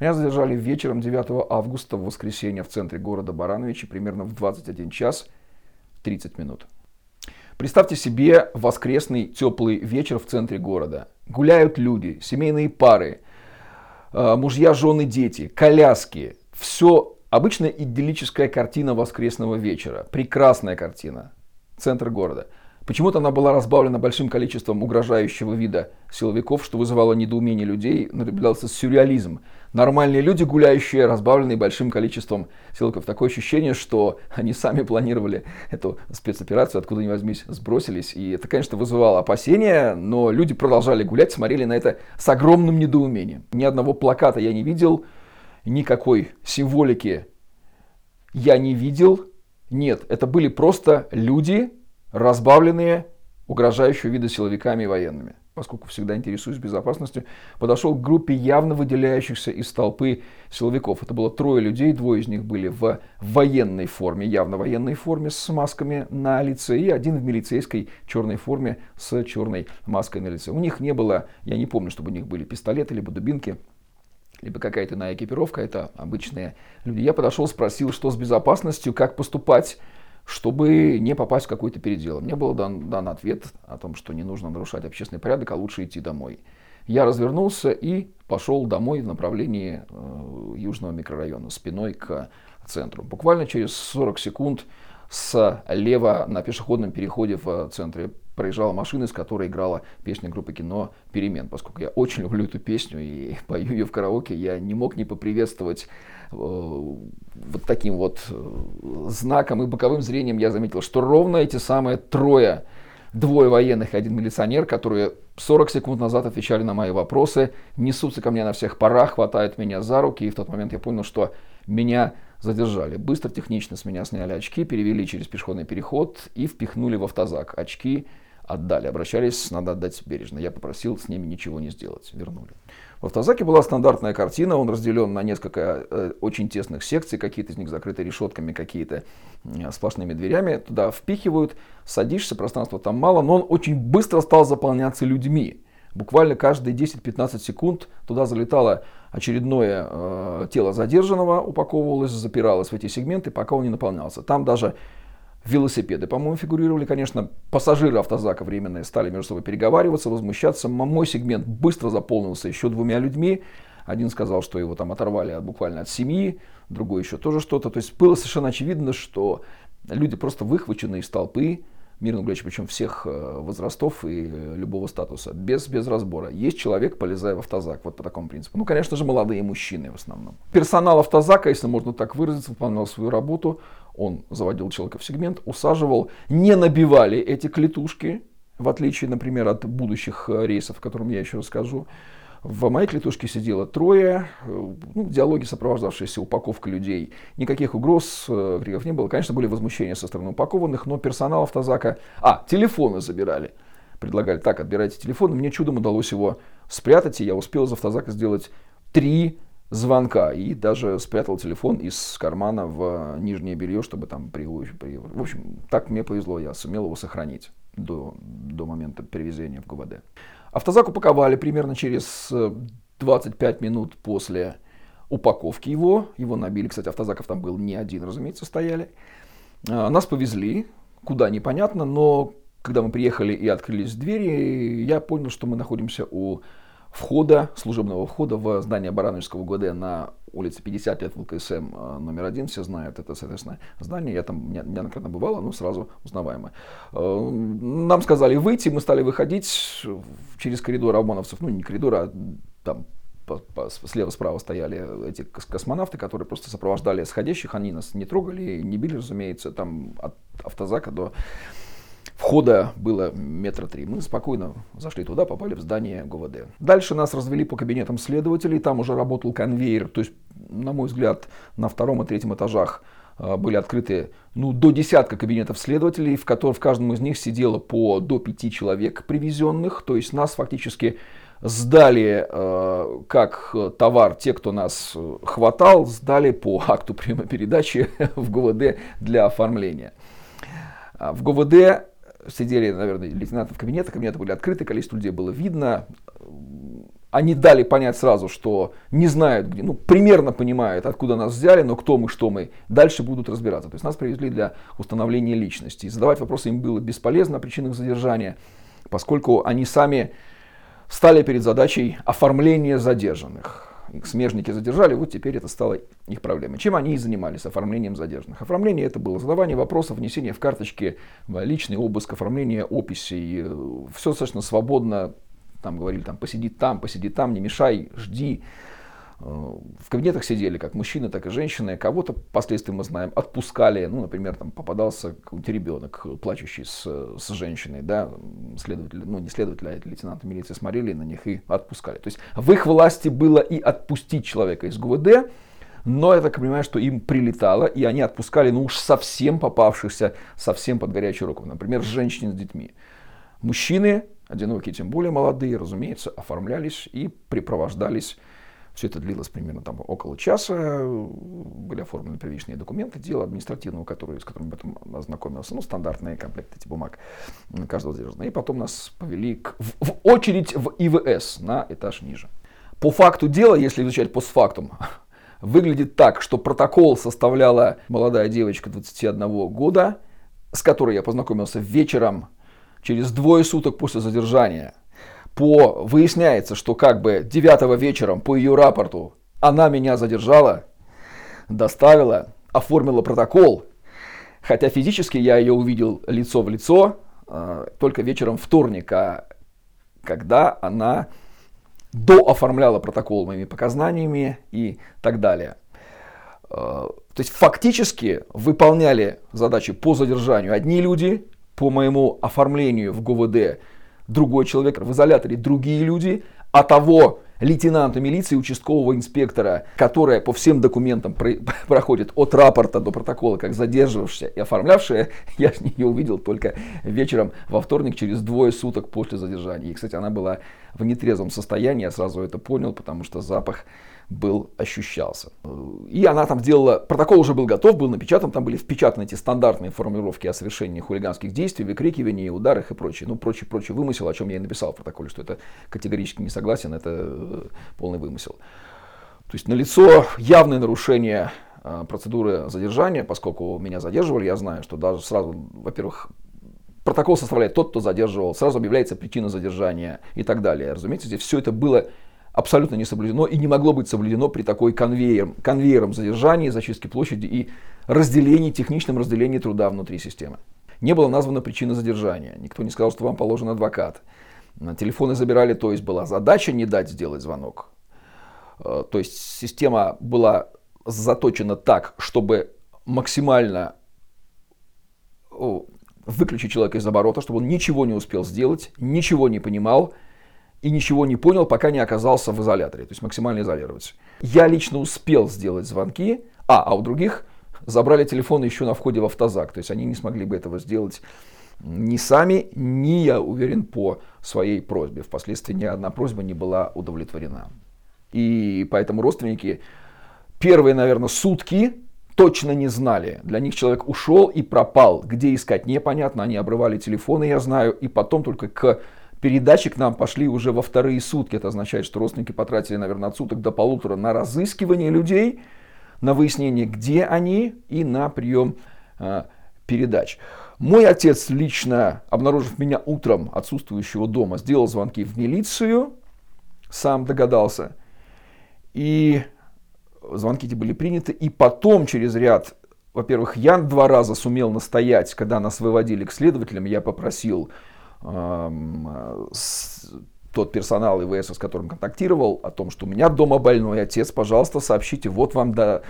Меня задержали вечером 9 августа в воскресенье в центре города Барановичи примерно в 21 час 30 минут. Представьте себе воскресный теплый вечер в центре города. Гуляют люди, семейные пары, э, мужья, жены, дети, коляски. Все обычная идиллическая картина воскресного вечера. Прекрасная картина. Центр города – Почему-то она была разбавлена большим количеством угрожающего вида силовиков, что вызывало недоумение людей, наблюдался сюрреализм. Нормальные люди, гуляющие, разбавленные большим количеством силовиков. Такое ощущение, что они сами планировали эту спецоперацию, откуда ни возьмись, сбросились. И это, конечно, вызывало опасения, но люди продолжали гулять, смотрели на это с огромным недоумением. Ни одного плаката я не видел, никакой символики я не видел. Нет, это были просто люди, разбавленные угрожающего вида силовиками и военными. Поскольку всегда интересуюсь безопасностью, подошел к группе явно выделяющихся из толпы силовиков. Это было трое людей, двое из них были в военной форме, явно военной форме с масками на лице, и один в милицейской черной форме с черной маской на лице. У них не было, я не помню, чтобы у них были пистолеты, либо дубинки, либо какая-то иная экипировка, это обычные люди. Я подошел, спросил, что с безопасностью, как поступать, чтобы не попасть в какой-то передел. Мне был дан, дан ответ о том, что не нужно нарушать общественный порядок, а лучше идти домой. Я развернулся и пошел домой в направлении э, южного микрорайона, спиной к центру. Буквально через 40 секунд слева на пешеходном переходе в центре проезжала машина, из которой играла песня группы кино «Перемен». Поскольку я очень люблю эту песню и пою ее в караоке, я не мог не поприветствовать вот таким вот э, знаком и боковым зрением я заметил, что ровно эти самые трое, двое военных и один милиционер, которые 40 секунд назад отвечали на мои вопросы, несутся ко мне на всех парах, хватают меня за руки, и в тот момент я понял, что меня задержали. Быстро, технично с меня сняли очки, перевели через пешеходный переход и впихнули в автозак. Очки отдали. Обращались, надо отдать бережно. Я попросил с ними ничего не сделать. Вернули. В автозаке была стандартная картина. Он разделен на несколько э, очень тесных секций. Какие-то из них закрыты решетками, какие-то э, сплошными дверями. Туда впихивают, садишься, пространства там мало. Но он очень быстро стал заполняться людьми. Буквально каждые 10-15 секунд туда залетало очередное э, тело задержанного, упаковывалось, запиралось в эти сегменты, пока он не наполнялся. Там даже велосипеды, по-моему, фигурировали. Конечно, пассажиры автозака временные стали между собой переговариваться, возмущаться. Мой сегмент быстро заполнился еще двумя людьми. Один сказал, что его там оторвали буквально от семьи, другой еще тоже что-то. То есть было совершенно очевидно, что люди просто выхвачены из толпы, мирно гуляющие, причем всех э, возрастов и э, любого статуса, без, без разбора. Есть человек, полезая в автозак, вот по такому принципу. Ну, конечно же, молодые мужчины в основном. Персонал автозака, если можно так выразиться, выполнял свою работу. Он заводил человека в сегмент, усаживал, не набивали эти клетушки, в отличие, например, от будущих э, рейсов, о котором я еще расскажу. В моей клетушке сидело трое, э, ну, диалоги, сопровождавшиеся упаковкой людей. Никаких угроз, э, криков не было. Конечно, были возмущения со стороны упакованных, но персонал автозака... А, телефоны забирали. Предлагали, так, отбирайте телефон. Мне чудом удалось его спрятать, и я успел из автозака сделать три звонка и даже спрятал телефон из кармана в нижнее белье, чтобы там при, при... В общем, так мне повезло, я сумел его сохранить до, до момента перевезения в ГУВД. Автозак упаковали примерно через 25 э, минут после упаковки его. Его набили. Кстати, автозаков там был не один, разумеется, стояли. А, нас повезли, куда непонятно, но когда мы приехали и открылись двери, я понял, что мы находимся у входа, служебного входа в здание Барановичского ГУД на улице 50 лет ВЛКСМ э, номер один, все знают это, соответственно, здание, я там неоднократно бывала, ну, сразу узнаваемое. Э, нам сказали выйти, мы стали выходить через коридор ОМОНовцев, ну, не коридор, а там слева-справа стояли эти космонавты, которые просто сопровождали сходящих, они нас не трогали, не били, разумеется, там от автозака до Входа было метра три. Мы спокойно зашли туда, попали в здание ГУВД. Дальше нас развели по кабинетам следователей. Там уже работал конвейер. То есть, на мой взгляд, на втором и третьем этажах а, были открыты ну, до десятка кабинетов следователей, в, которых, в каждом из них сидело по до пяти человек привезенных. То есть нас фактически сдали э, как товар те, кто нас хватал, сдали по акту передачи в ГУВД для оформления. А в ГУВД сидели, наверное, лейтенанты в кабинетах, кабинеты были открыты, количество людей было видно. они дали понять сразу, что не знают, где, ну, примерно понимают, откуда нас взяли, но кто мы, что мы, дальше будут разбираться. То есть нас привезли для установления личности. И задавать вопросы им было бесполезно о причинах задержания, поскольку они сами стали перед задачей оформления задержанных. Смежники задержали, вот теперь это стало их проблемой. Чем они и занимались, оформлением задержанных. Оформление это было задавание вопросов, внесение в карточки, личный обыск, оформление описей. Все достаточно свободно, там говорили, там, посиди там, посиди там, не мешай, жди. Э, в кабинетах сидели как мужчины, так и женщины. Кого-то, впоследствии мы знаем, отпускали. Ну, например, там попадался какой-нибудь ребенок, плачущий с, с женщиной, да, следователь, ну, не следователь, а лейтенанты милиции смотрели на них и отпускали. То есть в их власти было и отпустить человека из ГУВД, но я так понимаю, что им прилетало, и они отпускали, ну уж совсем попавшихся, совсем под горячую руку. Например, женщин с детьми. Мужчины одинокие, тем более молодые, разумеется, оформлялись и припровождались. Все это длилось примерно там, около часа. Были оформлены первичные документы, дело административного, который, с которым я потом ознакомился. Ну, стандартные комплекты типа бумаг каждого задержанного. И потом нас повели к, в, в очередь в ИВС на этаж ниже. По факту дела, если изучать постфактум, выглядит так, что протокол составляла молодая девочка 21 года, с которой я познакомился вечером через двое суток после задержания, по, выясняется, что как бы 9 вечером по ее рапорту она меня задержала, доставила, оформила протокол, хотя физически я ее увидел лицо в лицо э, только вечером вторника, когда она дооформляла протокол моими показаниями и так далее. Э, то есть фактически выполняли задачи по задержанию одни люди, по моему оформлению в ГУВД другой человек, в изоляторе другие люди, а того лейтенанта милиции, участкового инспектора, которая по всем документам про проходит от рапорта до протокола, как задерживавшая и оформлявшая, я ее увидел только вечером во вторник, через двое суток после задержания. И, кстати, она была в нетрезвом состоянии, я сразу это понял, потому что запах был, ощущался. И она там сделала, протокол уже был готов, был напечатан, там были впечатаны эти стандартные формулировки о совершении хулиганских действий, выкрикивании, ударах и прочее. Ну, прочее, прочее вымысел, о чем я и написал в протоколе, что это категорически не согласен, это э, полный вымысел. То есть налицо явное нарушение э, процедуры задержания, поскольку меня задерживали, я знаю, что даже сразу, во-первых, протокол составляет тот, кто задерживал, сразу объявляется причина задержания и так далее. Разумеется, здесь все это было абсолютно не соблюдено и не могло быть соблюдено при такой конвейер, конвейером задержания, зачистки площади и разделении, техничном разделении труда внутри системы. Не было названа причина задержания. Никто не сказал, что вам положен адвокат. Телефоны забирали, то есть была задача не дать сделать звонок. Э, то есть система была заточена так, чтобы максимально выключить человека из оборота, чтобы он ничего не успел сделать, ничего не понимал, и ничего не понял, пока не оказался в изоляторе, то есть максимально изолироваться. Я лично успел сделать звонки, а, а у других забрали телефоны еще на входе в автозак, то есть они не смогли бы этого сделать ни сами, ни, я уверен, по своей просьбе. Впоследствии ни одна просьба не была удовлетворена. И поэтому родственники первые, наверное, сутки точно не знали. Для них человек ушел и пропал. Где искать непонятно. Они обрывали телефоны, я знаю. И потом только к Передачи к нам пошли уже во вторые сутки. Это означает, что родственники потратили, наверное, от суток до полутора на разыскивание людей, на выяснение, где они, и на прием э, передач. Мой отец лично, обнаружив меня утром отсутствующего дома, сделал звонки в милицию, сам догадался. И звонки эти были приняты. И потом через ряд, во-первых, я два раза сумел настоять, когда нас выводили к следователям, я попросил тот персонал ИВС, с которым контактировал, о том, что у меня дома больной отец, пожалуйста, сообщите, вот вам до,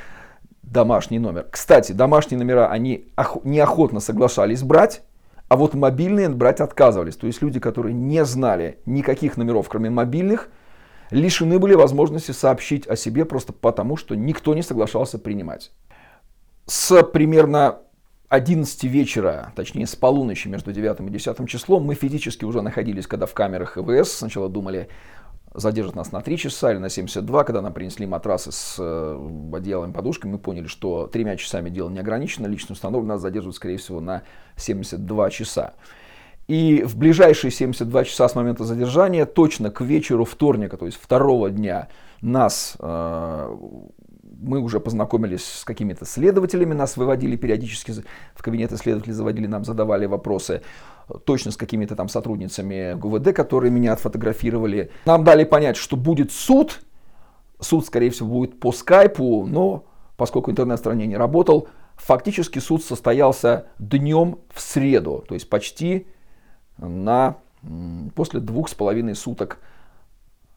домашний номер. Кстати, домашние номера они неохотно соглашались брать, а вот мобильные брать отказывались. То есть люди, которые не знали никаких номеров, кроме мобильных, лишены были возможности сообщить о себе просто потому, что никто не соглашался принимать. С примерно 11 вечера, точнее с полуночи между 9 и 10 числом, мы физически уже находились, когда в камерах ИВС. Сначала думали, задержат нас на 3 часа или на 72. Когда нам принесли матрасы с э, одеялами, подушками, мы поняли, что тремя часами дело не ограничено. Лично установлено нас задерживают, скорее всего, на 72 часа. И в ближайшие 72 часа с момента задержания, точно к вечеру вторника, то есть второго дня, нас, э, мы уже познакомились с какими-то следователями, нас выводили периодически в кабинеты следователей, заводили нам, задавали вопросы точно с какими-то там сотрудницами ГУВД, которые меня отфотографировали. Нам дали понять, что будет суд, суд, скорее всего, будет по скайпу, но поскольку интернет в стране не работал, фактически суд состоялся днем в среду, то есть почти на, после двух с половиной суток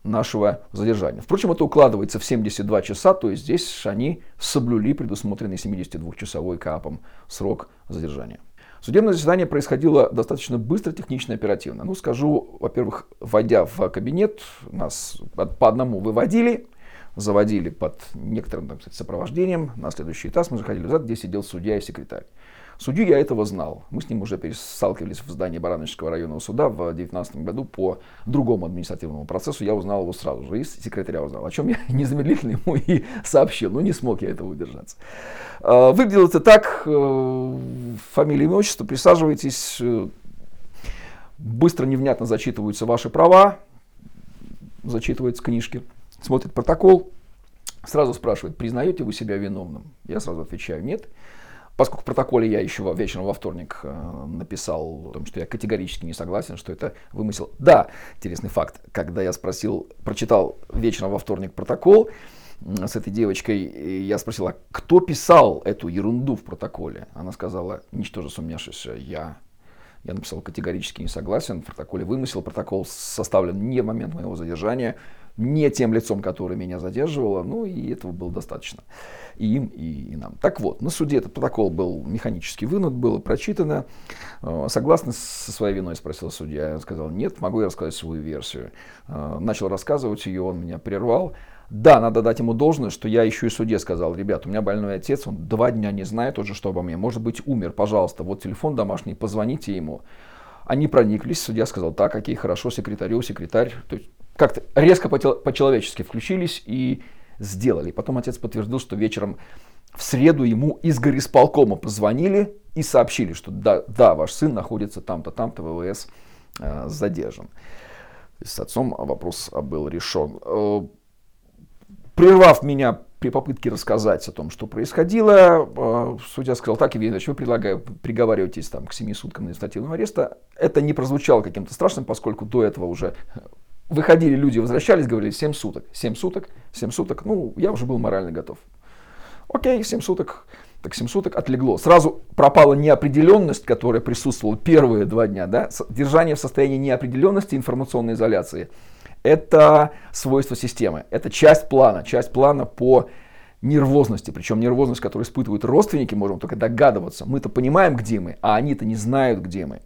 нашего задержания. Впрочем, это укладывается в 72 часа, то есть здесь они соблюли предусмотренный 72-часовой КАПом срок задержания. Судебное заседание происходило достаточно быстро, технично и оперативно. Ну, скажу, во-первых, войдя в кабинет, нас по одному выводили, заводили под некоторым так сказать, сопровождением. На следующий этаж мы заходили в где сидел судья и секретарь. Судью я этого знал. Мы с ним уже сталкивались в здании Барановичского районного суда в 2019 году по другому административному процессу. Я узнал его сразу же, и секретаря узнал, о чем я незамедлительно ему и сообщил. Ну, не смог я этого удержаться. А, выглядело это так. Э, фамилия, имя, отчество. Присаживайтесь. Э, быстро, невнятно зачитываются ваши права. Зачитываются книжки смотрит протокол, сразу спрашивает, признаете вы себя виновным? Я сразу отвечаю, нет. Поскольку в протоколе я еще вечером во вторник э, написал что я категорически не согласен, что это вымысел. Да, интересный факт. Когда я спросил, прочитал вечером во вторник протокол с этой девочкой, я спросил, а кто писал эту ерунду в протоколе? Она сказала, ничтоже сумняшися, я. Я написал категорически не согласен, в протоколе вымысел, протокол составлен не в момент моего задержания, не тем лицом, который меня задерживало, ну и этого было достаточно и им, и, и нам. Так вот, на суде этот протокол был механически вынут, было прочитано. Э, согласно со своей виной, спросил судья. Я сказал, нет, могу я рассказать свою версию. Э, начал рассказывать ее, он меня прервал. Да, надо дать ему должное, что я еще и суде сказал, ребят, у меня больной отец, он два дня не знает уже, что обо мне, может быть, умер, пожалуйста, вот телефон домашний, позвоните ему. Они прониклись, судья сказал, так, какие хорошо, секретарю, секретарь. То есть как-то резко по-человечески включились и сделали. Потом отец подтвердил, что вечером в среду ему из горисполкома позвонили и сообщили, что да, да ваш сын находится там-то, там-то, ВВС э, задержан. С отцом вопрос был решен. Э, прервав меня при попытке рассказать о том, что происходило, э, судья сказал, так, Евгений вы предлагаю, приговариваетесь там, к 7 суткам административного ареста. Это не прозвучало каким-то страшным, поскольку до этого уже выходили люди, возвращались, говорили 7 суток, 7 суток, 7 суток, ну, я уже был морально готов. Окей, 7 суток, так 7 суток отлегло. Сразу пропала неопределенность, которая присутствовала первые два дня, да, держание в состоянии неопределенности информационной изоляции. Это свойство системы, это часть плана, часть плана по нервозности, причем нервозность, которую испытывают родственники, можем только догадываться. Мы-то понимаем, где мы, а они-то не знают, где мы.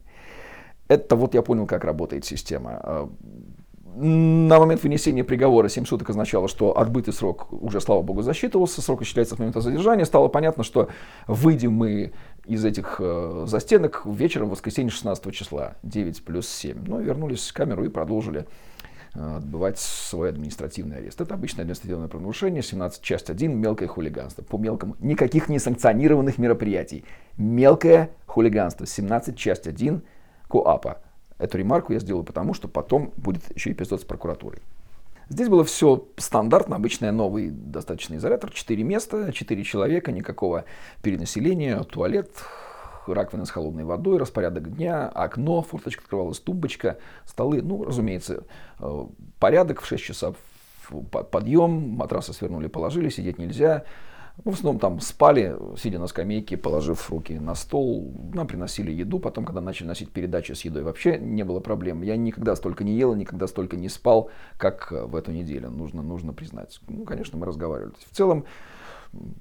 Это вот я понял, как работает система на момент вынесения приговора 7 суток означало, что отбытый срок уже, слава богу, засчитывался, срок исчисляется с момента задержания. Стало понятно, что выйдем мы из этих э, застенок вечером в воскресенье 16 числа, 9 плюс 7. Ну, вернулись в камеру и продолжили э, отбывать свой административный арест. Это обычное административное правонарушение, 17 часть 1, мелкое хулиганство. По мелкому, никаких несанкционированных мероприятий. Мелкое хулиганство, 17 часть 1 КОАПа. Эту ремарку я сделаю потому, что потом будет еще эпизод с прокуратурой. Здесь было все стандартно, обычный новый достаточно изолятор, 4 места, 4 человека, никакого перенаселения, туалет, раковина с холодной водой, распорядок дня, окно, форточка открывалась, тумбочка, столы. Ну, разумеется, э, порядок в 6 часов, подъем, матрасы свернули, положили, сидеть нельзя, в основном там спали, сидя на скамейке, положив руки на стол. Нам приносили еду. Потом, когда начали носить передачи с едой, вообще не было проблем. Я никогда столько не ел, никогда столько не спал, как в эту неделю. Нужно, нужно признать. Ну, конечно, мы разговаривали. В целом,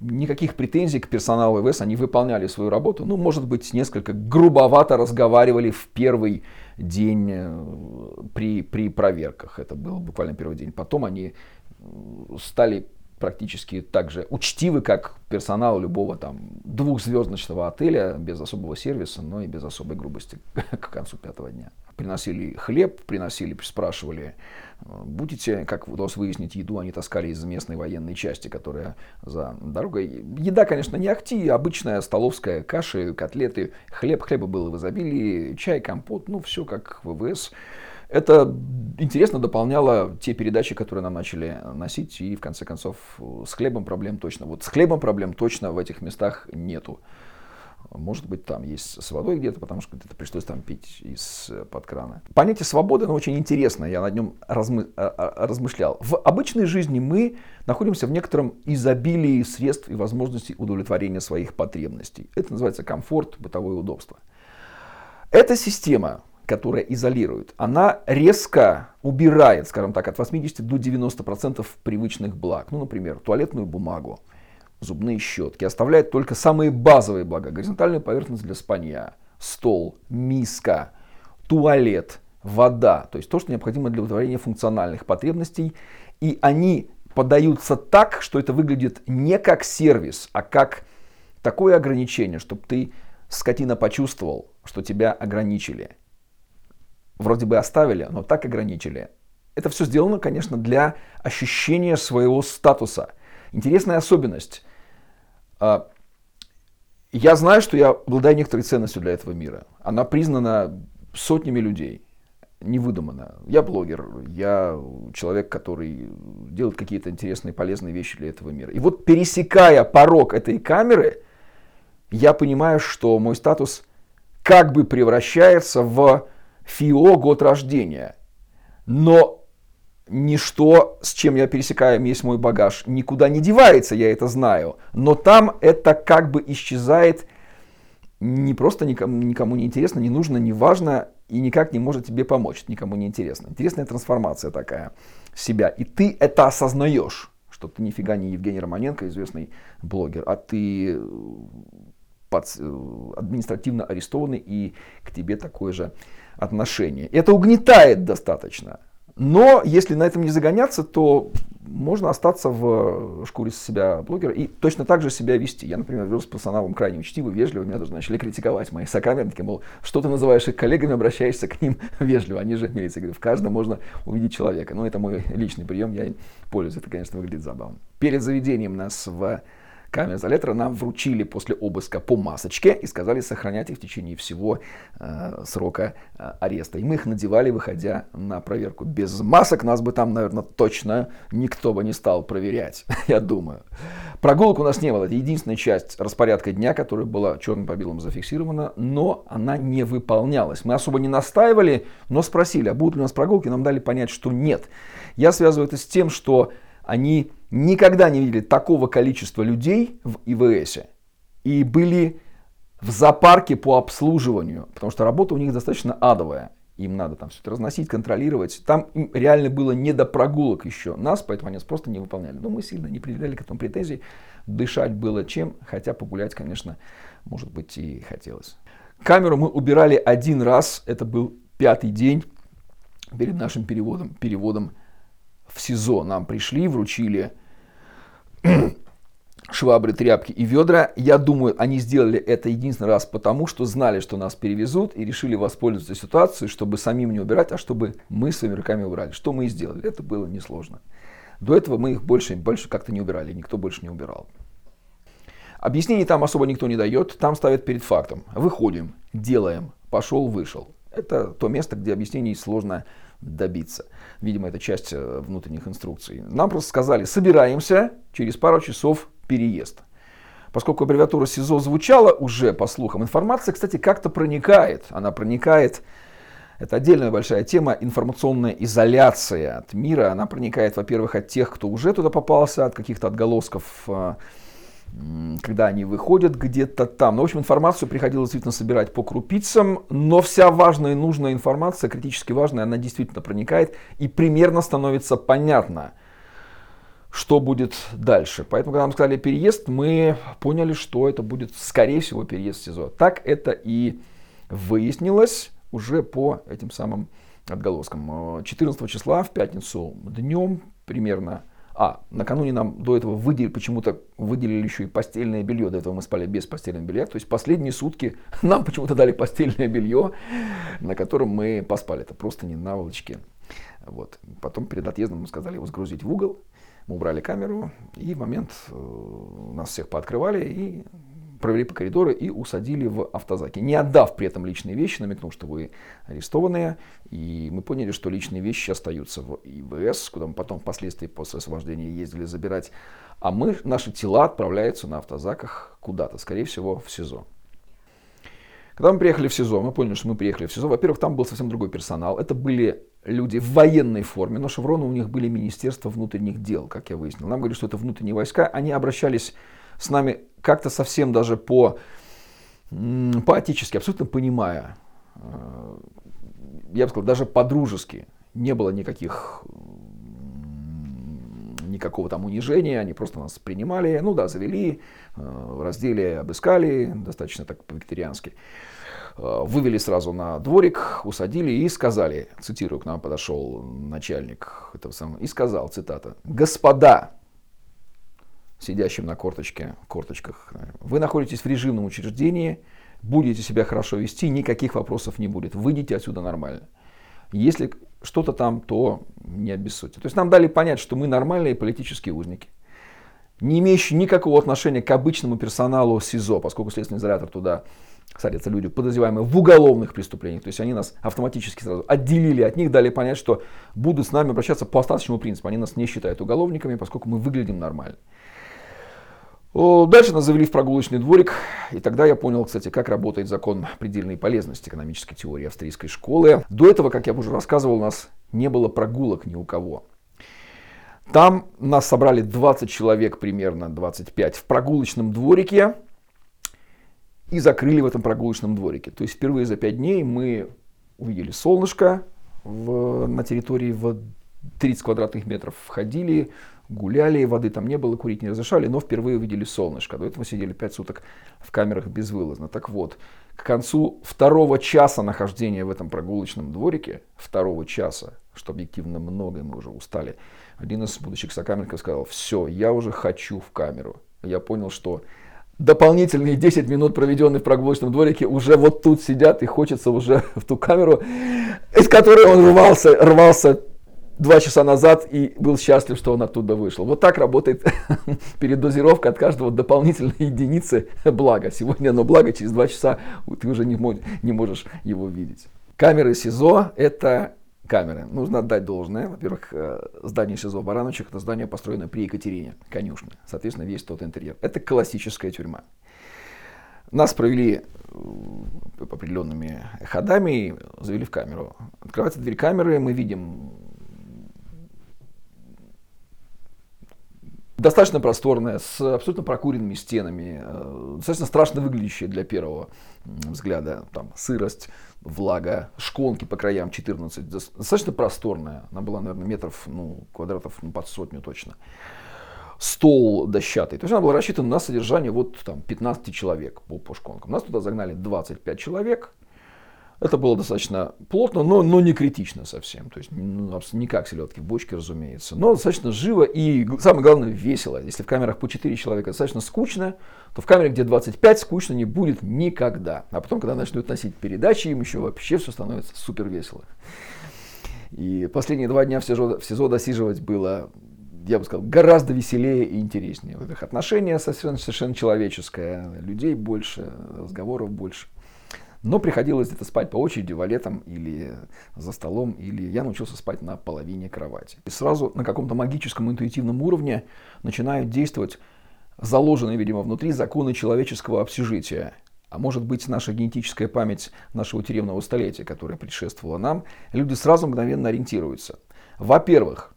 никаких претензий к персоналу ВВС. Они выполняли свою работу. Ну, может быть, несколько грубовато разговаривали в первый день э, при, при проверках. Это был буквально первый день. Потом они стали практически так же учтивы, как персонал любого там двухзвездочного отеля, без особого сервиса, но и без особой грубости к концу пятого дня. приносили хлеб, приносили, спрашивали, будете, как удалось выяснить, еду они таскали из местной военной части, которая за дорогой. Еда, конечно, не ахти, обычная столовская каша, котлеты, хлеб, хлеба было в изобилии, чай, компот, ну, все как в ВВС. Это интересно дополняло те передачи, которые нам начали носить, и в конце концов с хлебом проблем точно. Вот с хлебом проблем точно в этих местах нету. Может быть, там есть с водой где-то, потому что где-то пришлось там пить из-под э, крана. Понятие свободы, оно очень интересное, я над нем размы, а, а, размышлял. В обычной жизни мы находимся в некотором изобилии средств и возможностей удовлетворения своих потребностей. Это называется комфорт, бытовое удобство. Эта система, которая изолирует, она резко убирает, скажем так, от 80 до 90% привычных благ. Ну, например, туалетную бумагу, зубные щетки. Оставляет только самые базовые блага. Горизонтальную поверхность для спания, стол, миска, туалет, вода. То есть то, что необходимо для удовлетворения функциональных потребностей. И они подаются так, что это выглядит не как сервис, а как такое ограничение, чтобы ты, скотина, почувствовал, что тебя ограничили. Вроде бы оставили, но так ограничили. Это все сделано, конечно, для ощущения своего статуса. Интересная особенность. А, я знаю, что я обладаю некоторой ценностью для этого мира. Она признана сотнями людей, не выдумана. Я блогер, я человек, который делает какие-то интересные, полезные вещи для этого мира. И вот пересекая порог этой камеры, я понимаю, что мой статус как бы превращается в ФИО год рождения. Но ничто, с чем я пересекаю весь мой багаж, никуда не девается, я это знаю. Но там это как бы исчезает, не просто никому, никому не интересно, не нужно, не важно и никак не может тебе помочь, никому не интересно. Интересная трансформация такая себя. И ты это осознаешь, что ты нифига не Евгений Романенко, известный блогер, а ты э, под, э, административно арестованный и к тебе такое же отношение. Это угнетает достаточно. Но если на этом не загоняться, то можно остаться в шкуре себя блогера и точно так же себя вести. Я, например, вел с персоналом крайне учтиво, вежливо. Меня даже начали критиковать мои сокамерники, мол, что ты называешь их коллегами, обращаешься к ним вежливо. Они же милиция. говорю, в каждом можно увидеть человека. Но это мой личный прием, я пользуюсь. Это, конечно, выглядит забавно. Перед заведением нас в камеры изолятора нам вручили после обыска по масочке и сказали сохранять их в течение всего э, срока э, ареста. И мы их надевали, выходя на проверку. Без масок нас бы там, наверное, точно никто бы не стал проверять, я думаю. Прогулок у нас не было. Это единственная часть распорядка дня, которая была черным по белому зафиксирована, но она не выполнялась. Мы особо не настаивали, но спросили, а будут ли у нас прогулки, нам дали понять, что нет. Я связываю это с тем, что они никогда не видели такого количества людей в ИВС и были в зоопарке по обслуживанию, потому что работа у них достаточно адовая. Им надо там все это разносить, контролировать. Там им реально было не до прогулок еще нас, поэтому они просто не выполняли. Но мы сильно не предъявляли к этому претензий. Дышать было чем, хотя погулять, конечно, может быть и хотелось. Камеру мы убирали один раз, это был пятый день перед нашим переводом, переводом в СИЗО нам пришли, вручили швабры, тряпки и ведра. Я думаю, они сделали это единственный раз потому, что знали, что нас перевезут и решили воспользоваться ситуацией, чтобы самим не убирать, а чтобы мы своими руками убрали. Что мы и сделали. Это было несложно. До этого мы их больше, больше как-то не убирали, никто больше не убирал. Объяснений там особо никто не дает, там ставят перед фактом. Выходим, делаем, пошел, вышел. Это то место, где объяснений сложно добиться. Видимо, это часть э, внутренних инструкций. Нам просто сказали, собираемся, через пару часов переезд. Поскольку аббревиатура СИЗО звучала уже, по слухам, информация, кстати, как-то проникает. Она проникает, это отдельная большая тема, информационная изоляция от мира. Она проникает, во-первых, от тех, кто уже туда попался, от каких-то отголосков э, когда они выходят где-то там. Ну, в общем, информацию приходилось действительно собирать по крупицам, но вся важная и нужная информация, критически важная, она действительно проникает и примерно становится понятно, что будет дальше. Поэтому, когда нам сказали переезд, мы поняли, что это будет, скорее всего, переезд в СИЗО. Так это и выяснилось уже по этим самым отголоскам. 14 числа в пятницу днем примерно А, накануне нам до этого выделили, почему-то выделили еще и постельное белье. До этого мы спали без постельного белья. То есть последние сутки нам почему-то дали постельное белье, на котором мы поспали. Это просто не наволочки. Вот. Потом перед отъездом мы сказали его сгрузить в угол. Мы убрали камеру, и в момент э, нас всех пооткрывали, и провели по коридору и усадили в автозаке, не отдав при этом личные вещи, намекнув, что вы арестованные. И мы поняли, что личные вещи остаются в ИВС, куда мы потом впоследствии после освобождения ездили забирать. А мы, наши тела отправляются на автозаках куда-то, скорее всего, в СИЗО. Когда мы приехали в СИЗО, мы поняли, что мы приехали в СИЗО. Во-первых, там был совсем другой персонал. Это были люди в военной форме, но шевроны у них были Министерство внутренних дел, как я выяснил. Нам говорили, что это внутренние войска. Они обращались с нами как-то совсем даже по, по-отечески, абсолютно понимая, э, я бы сказал, даже по-дружески. Не было никаких никакого там унижения, они просто нас принимали, ну да, завели, э, раздели, обыскали, достаточно так по-вегетариански. Э, вывели сразу на дворик, усадили и сказали, цитирую, к нам подошел начальник этого самого, и сказал, цитата, «Господа, сидящим на корточке, корточках. Вы находитесь в режимном учреждении, будете себя хорошо вести, никаких вопросов не будет. Выйдите отсюда нормально. Если что-то там, то не обессудьте. То есть нам дали понять, что мы нормальные политические узники, не имеющие никакого отношения к обычному персоналу СИЗО, поскольку следственный изолятор туда садятся люди, подозреваемые в уголовных преступлениях. То есть они нас автоматически сразу отделили от них, дали понять, что будут с нами обращаться по остаточному принципу. Они нас не считают уголовниками, поскольку мы выглядим нормально. Дальше нас завели в прогулочный дворик, и тогда я понял, кстати, как работает закон предельной полезности экономической теории австрийской школы. До этого, как я уже рассказывал, у нас не было прогулок ни у кого. Там нас собрали 20 человек, примерно 25, в прогулочном дворике и закрыли в этом прогулочном дворике. То есть впервые за 5 дней мы увидели солнышко в, на территории в 30 квадратных метров, входили, гуляли, воды там не было, курить не разрешали, но впервые увидели солнышко. До этого сидели 5 суток в камерах безвылазно. Так вот, к концу второго часа нахождения в этом прогулочном дворике, второго часа, что объективно много, мы уже устали, один из будущих сокамерников сказал, все, я уже хочу в камеру. Я понял, что дополнительные 10 минут, проведенные в прогулочном дворике, уже вот тут сидят и хочется уже в ту камеру, из которой он рвался, рвался два часа назад и был счастлив, что он оттуда вышел. Вот так работает передозировка от каждого дополнительной единицы блага. Сегодня оно благо, через два часа ты уже не, можешь его видеть. Камеры СИЗО – это камеры. Нужно отдать должное. Во-первых, э, здание СИЗО Барановичах – это здание, построено при Екатерине, конюшне. Соответственно, весь тот интерьер. Это классическая тюрьма. Нас провели э, определенными ходами и завели в камеру. Открывается дверь камеры, мы видим достаточно просторная, с абсолютно прокуренными стенами, э, достаточно страшно выглядящая для первого взгляда. Там сырость, влага, шконки по краям 14, достаточно просторная. Она была, наверное, метров, ну, квадратов ну, под сотню точно. Стол дощатый. То есть она была рассчитана на содержание вот там 15 человек по, по шконкам. Нас туда загнали 25 человек. Это было достаточно плотно, но, но не критично совсем. То есть ну, не как селедки в бочке, разумеется. Но достаточно живо и, самое главное, весело. Если в камерах по 4 человека достаточно скучно, то в камере, где 25, скучно не будет никогда. А потом, когда начнут носить передачи, им еще вообще все становится супер весело. И последние два дня в СИЗО, в СИЗО досиживать было я бы сказал, гораздо веселее и интереснее. В их отношения совершенно, совершенно человеческое. Людей больше, разговоров больше. Но приходилось где-то спать по очереди, валетом или за столом, или я научился спать на половине кровати. И сразу на каком-то магическом интуитивном уровне начинают действовать заложенные, видимо, внутри законы человеческого общежития. А может быть, наша генетическая память нашего тюремного столетия, которая предшествовала нам, люди сразу мгновенно ориентируются. Во-первых,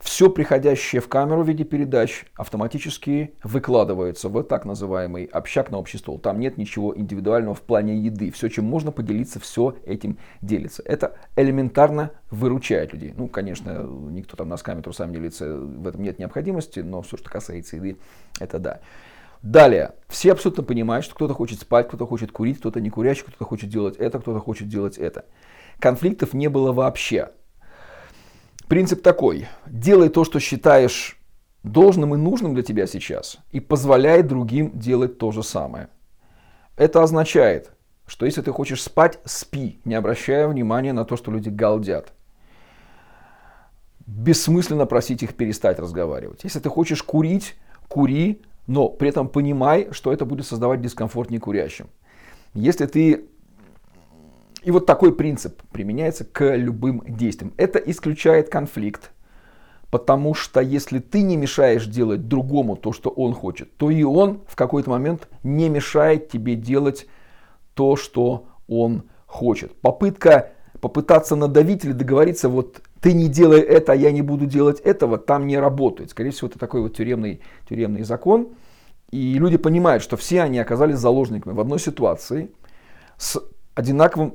все приходящее в камеру в виде передач автоматически выкладывается в так называемый общак на общий стол. Там нет ничего индивидуального в плане еды. Все, чем можно поделиться, все этим делится. Это элементарно выручает людей. Ну, конечно, никто там носками, трусами делится, в этом нет необходимости, но все, что касается еды, это да. Далее, все абсолютно понимают, что кто-то хочет спать, кто-то хочет курить, кто-то не курящий, кто-то хочет делать это, кто-то хочет делать это. Конфликтов не было вообще. Принцип такой. Делай то, что считаешь должным и нужным для тебя сейчас и позволяет другим делать то же самое. Это означает, что если ты хочешь спать, спи, не обращая внимания на то, что люди галдят. Бессмысленно просить их перестать разговаривать. Если ты хочешь курить, кури, но при этом понимай, что это будет создавать дискомфорт некурящим. Если ты... И вот такой принцип применяется к любым действиям. Это исключает конфликт, потому что если ты не мешаешь делать другому то, что он хочет, то и он в какой-то момент не мешает тебе делать то, что он хочет. Попытка попытаться надавить или договориться, вот ты не делай это, а я не буду делать этого, там не работает. Скорее всего, это такой вот тюремный, тюремный закон. И люди понимают, что все они оказались заложниками в одной ситуации с одинаковым,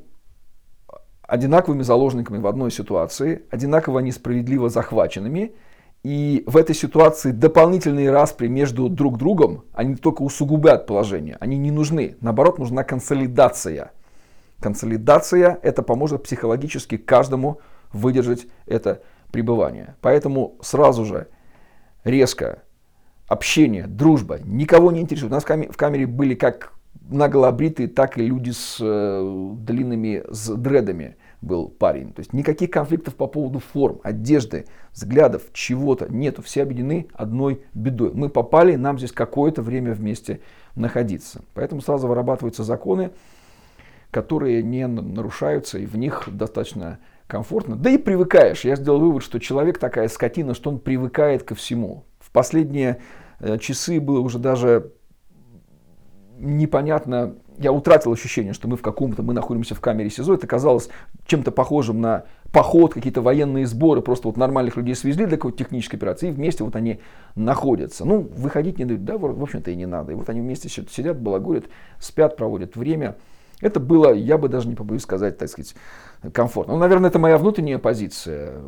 одинаковыми заложниками в одной ситуации, одинаково несправедливо захваченными. И в этой ситуации дополнительные распри между друг другом, они только усугубляют положение, они не нужны. Наоборот, нужна консолидация. Консолидация это поможет психологически каждому выдержать это пребывание. Поэтому сразу же резко общение, дружба, никого не интересует. У нас в камере были как наголобритые, так и люди с э, длинными с дредами был парень. То есть никаких конфликтов по поводу форм, одежды, взглядов, чего-то нету. Все объединены одной бедой. Мы попали, нам здесь какое-то время вместе находиться. Поэтому сразу вырабатываются законы, которые не нарушаются, и в них достаточно комфортно. Да и привыкаешь. Я сделал вывод, что человек такая скотина, что он привыкает ко всему. В последние э, часы было уже даже непонятно, я утратил ощущение, что мы в каком-то, мы находимся в камере СИЗО, это казалось чем-то похожим на поход, какие-то военные сборы, просто вот нормальных людей свезли для какой-то технической операции, и вместе вот они находятся. Ну, выходить не дают, да, в общем-то и не надо. И вот они вместе сидят, балагурят, спят, проводят время. Это было, я бы даже не побоюсь сказать, так сказать, комфортно. Ну, наверное, это моя внутренняя позиция,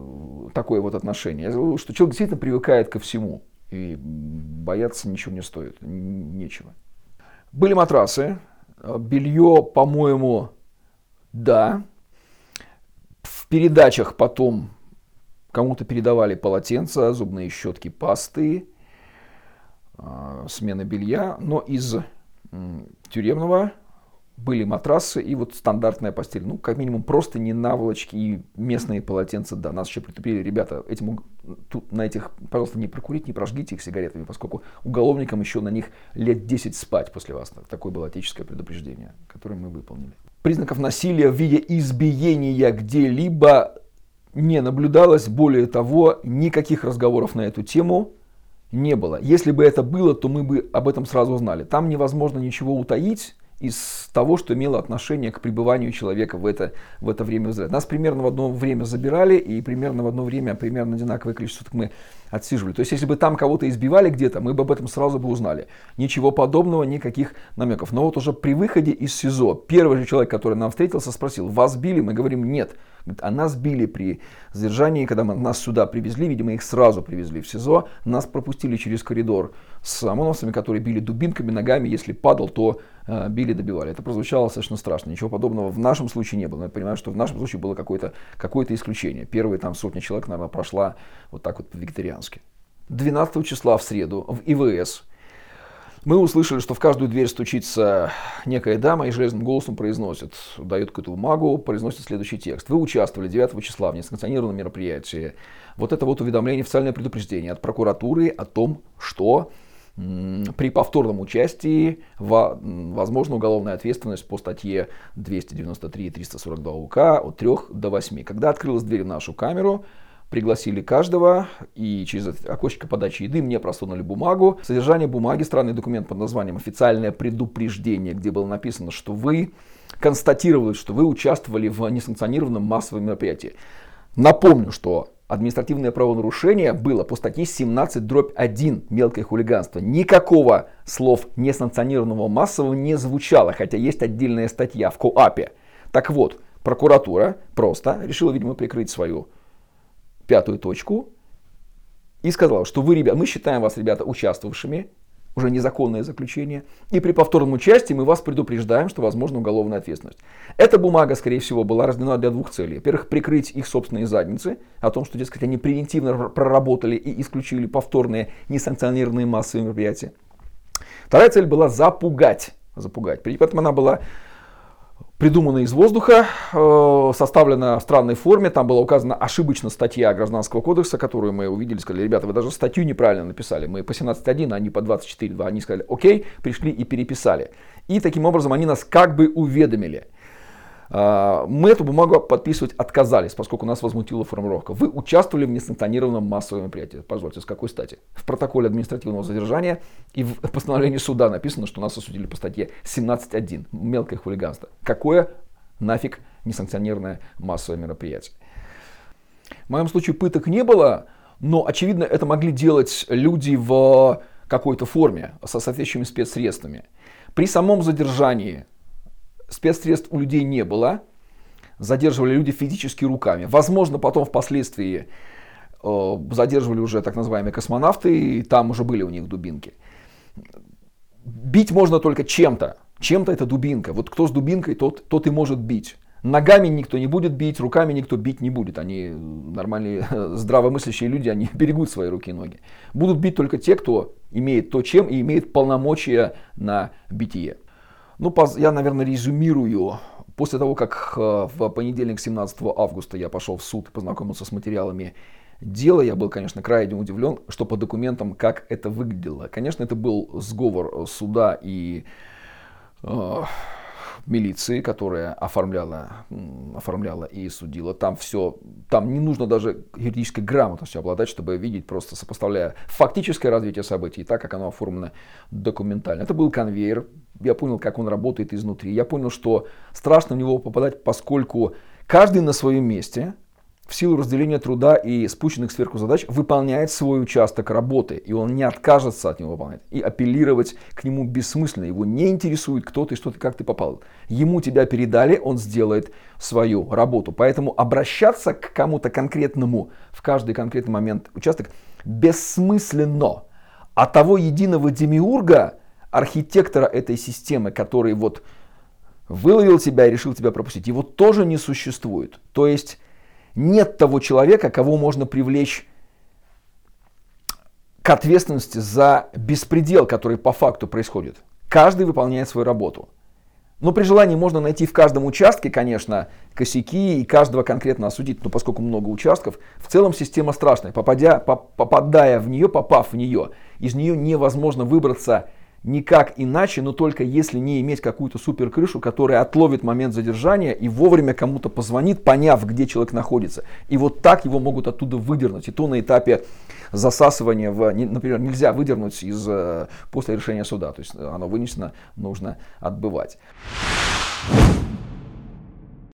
такое вот отношение. Что человек действительно привыкает ко всему, и бояться ничего не стоит, нечего. Были матрасы, белье, по-моему, да. В передачах потом кому-то передавали полотенца, зубные щетки, пасты, а, смена белья, но из тюремного были матрасы и вот стандартная постель. Ну, как минимум, просто не наволочки и местные полотенца. Да, нас еще предупредили, ребята, этим, тут, на этих, пожалуйста, не прокурить, не прожгите их сигаретами, поскольку уголовникам еще на них лет 10 спать после вас. Такое было этическое предупреждение, которое мы выполнили. Признаков насилия в виде избиения где-либо не наблюдалось. Более того, никаких разговоров на эту тему не было. Если бы это было, то мы бы об этом сразу узнали. Там невозможно ничего утаить из того, что имело отношение к пребыванию человека в это, в это время в Израиле. Нас примерно в одно время забирали, и примерно в одно время примерно одинаковое количество мы отсиживали. То есть, если бы там кого-то избивали где-то, мы бы об этом сразу бы узнали. Ничего подобного, никаких намеков. Но вот уже при выходе из СИЗО, первый же человек, который нам встретился, спросил, вас били? Мы говорим, нет. А нас били при задержании, когда мы, нас сюда привезли, видимо, их сразу привезли в СИЗО, нас пропустили через коридор с ОМОНовцами, которые били дубинками, ногами, если падал, то э, били, добивали. Это прозвучало достаточно страшно. Ничего подобного в нашем случае не было. Я понимаю, что в нашем случае было какое-то какое исключение. Первые там сотни человек, наверное, прошла вот так вот по-вегетариански. 12 числа в среду в ИВС мы услышали, что в каждую дверь стучится некая дама и железным голосом произносит, дает какую-то бумагу, произносит следующий текст. Вы участвовали 9 числа в несанкционированном мероприятии. Вот это вот уведомление, официальное предупреждение от прокуратуры о том, что при повторном участии возможна уголовная ответственность по статье 293 и 342 УК от 3 до 8. Когда открылась дверь в нашу камеру, пригласили каждого, и через окошко подачи еды мне просунули бумагу. Содержание бумаги, странный документ под названием «Официальное предупреждение», где было написано, что вы констатировали, что вы участвовали в несанкционированном массовом мероприятии. Напомню, что административное правонарушение было по статье 17 дробь 1 мелкое хулиганство. Никакого слов несанкционированного массового не звучало, хотя есть отдельная статья в КОАПе. Так вот, прокуратура просто решила, видимо, прикрыть свою пятую точку и сказала, что вы, ребята, мы считаем вас, ребята, участвовавшими уже незаконное заключение. И при повторном участии мы вас предупреждаем, что возможна уголовная ответственность. Эта бумага, скорее всего, была разделена для двух целей. Во-первых, прикрыть их собственные задницы, о том, что, дескать, они превентивно проработали и исключили повторные несанкционированные массовые мероприятия. Вторая цель была запугать. запугать. При этом она была придумана из воздуха, э, составлена в странной форме. Там была указана ошибочно статья Гражданского кодекса, которую мы увидели, сказали, ребята, вы даже статью неправильно написали. Мы по 17.1, а не по 24.2. Они сказали, окей, пришли и переписали. И таким образом они нас как бы уведомили. А, мы эту бумагу подписывать отказались, поскольку нас возмутила формулировка. Вы участвовали в несанкционированном массовом мероприятии. Позвольте, с какой стати? В протоколе административного задержания и в постановлении суда написано, что нас осудили по статье 17.1. Мелкое хулиганство. Какое нафиг несанкционированное массовое мероприятие? В моем случае пыток не было, но, очевидно, это могли делать люди в какой-то форме, со соответствующими спецсредствами. При самом задержании спецсредств у людей не было, задерживали люди физически руками. Возможно, потом впоследствии э, задерживали уже так называемые космонавты, и там уже были у них дубинки. Бить можно только чем-то. Чем-то это дубинка. Вот кто с дубинкой, тот, тот и может бить. Ногами никто не будет бить, руками никто бить не будет. Они нормальные, здравомыслящие люди, они берегут свои руки и ноги. Будут бить только те, кто имеет то, чем и имеет полномочия на битие. Ну, я, наверное, резюмирую. После того, как э, в понедельник, 17 августа, я пошел в суд и познакомился с материалами дела, я был, конечно, крайне удивлен, что по документам, как это выглядело. Конечно, это был сговор суда и э, милиции, которая оформляла, оформляла и судила. Там все, там не нужно даже юридической грамотностью обладать, чтобы видеть, просто сопоставляя фактическое развитие событий, так как оно оформлено документально. Это был конвейер, я понял, как он работает изнутри. Я понял, что страшно в него попадать, поскольку каждый на своем месте – в силу разделения труда и спущенных сверху задач выполняет свой участок работы, и он не откажется от него выполнять. И апеллировать к нему бессмысленно, его не интересует, кто ты, что ты, как ты попал. Ему тебя передали, он сделает свою работу. Поэтому обращаться к кому-то конкретному в каждый конкретный момент участок бессмысленно. А того единого демиурга, архитектора этой системы, который вот выловил тебя и решил тебя пропустить, его тоже не существует. То есть нет того человека, кого можно привлечь к ответственности за беспредел, который по факту происходит. Каждый выполняет свою работу. Но при желании можно найти в каждом участке, конечно, косяки и каждого конкретно осудить, но поскольку много участков, в целом система страшная. Попадя, попадая в нее, попав в нее, из нее невозможно выбраться никак иначе, но только если не иметь какую-то супер крышу, которая отловит момент задержания и вовремя кому-то позвонит, поняв, где человек находится. И вот так его могут оттуда выдернуть. И то на этапе засасывания, в, например, нельзя выдернуть из, э, после решения суда. То есть оно вынесено, нужно отбывать.